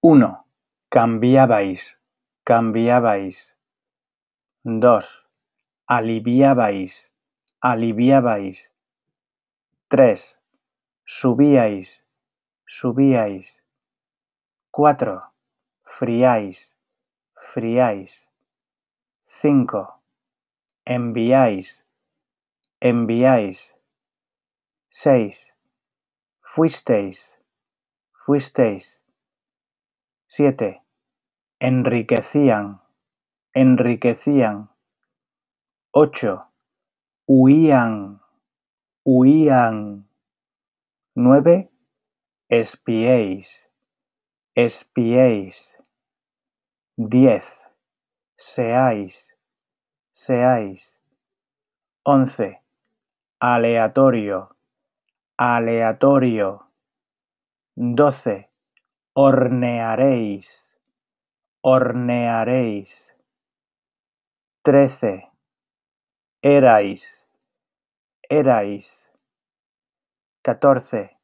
1. Cambiabais, cambiabais. 2. Aliviabais, aliviabais. 3. Subíais, subíais. 4. Friáis, friáis. 5. Enviáis, enviáis. 6. Fuisteis, fuisteis. 7. Enriquecían, enriquecían. 8. Huían, huían. 9. Espiéis, espiéis. 10. Seáis, seáis. 11. Aleatorio, aleatorio. 12. Hornearéis, hornearéis. 13. Erais, erais. 14.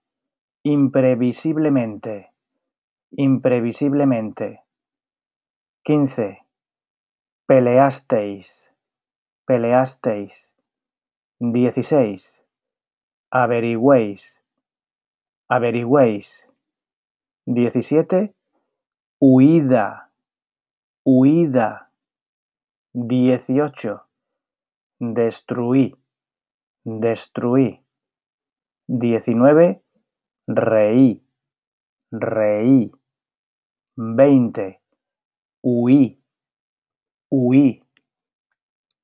Imprevisiblemente, imprevisiblemente. 15. Peleasteis, peleasteis. 16. Averigüéis, averigüéis. 17. Huida, huida. 18. Destruí, destruí. 19. Reí, reí. 20. Huí, huí.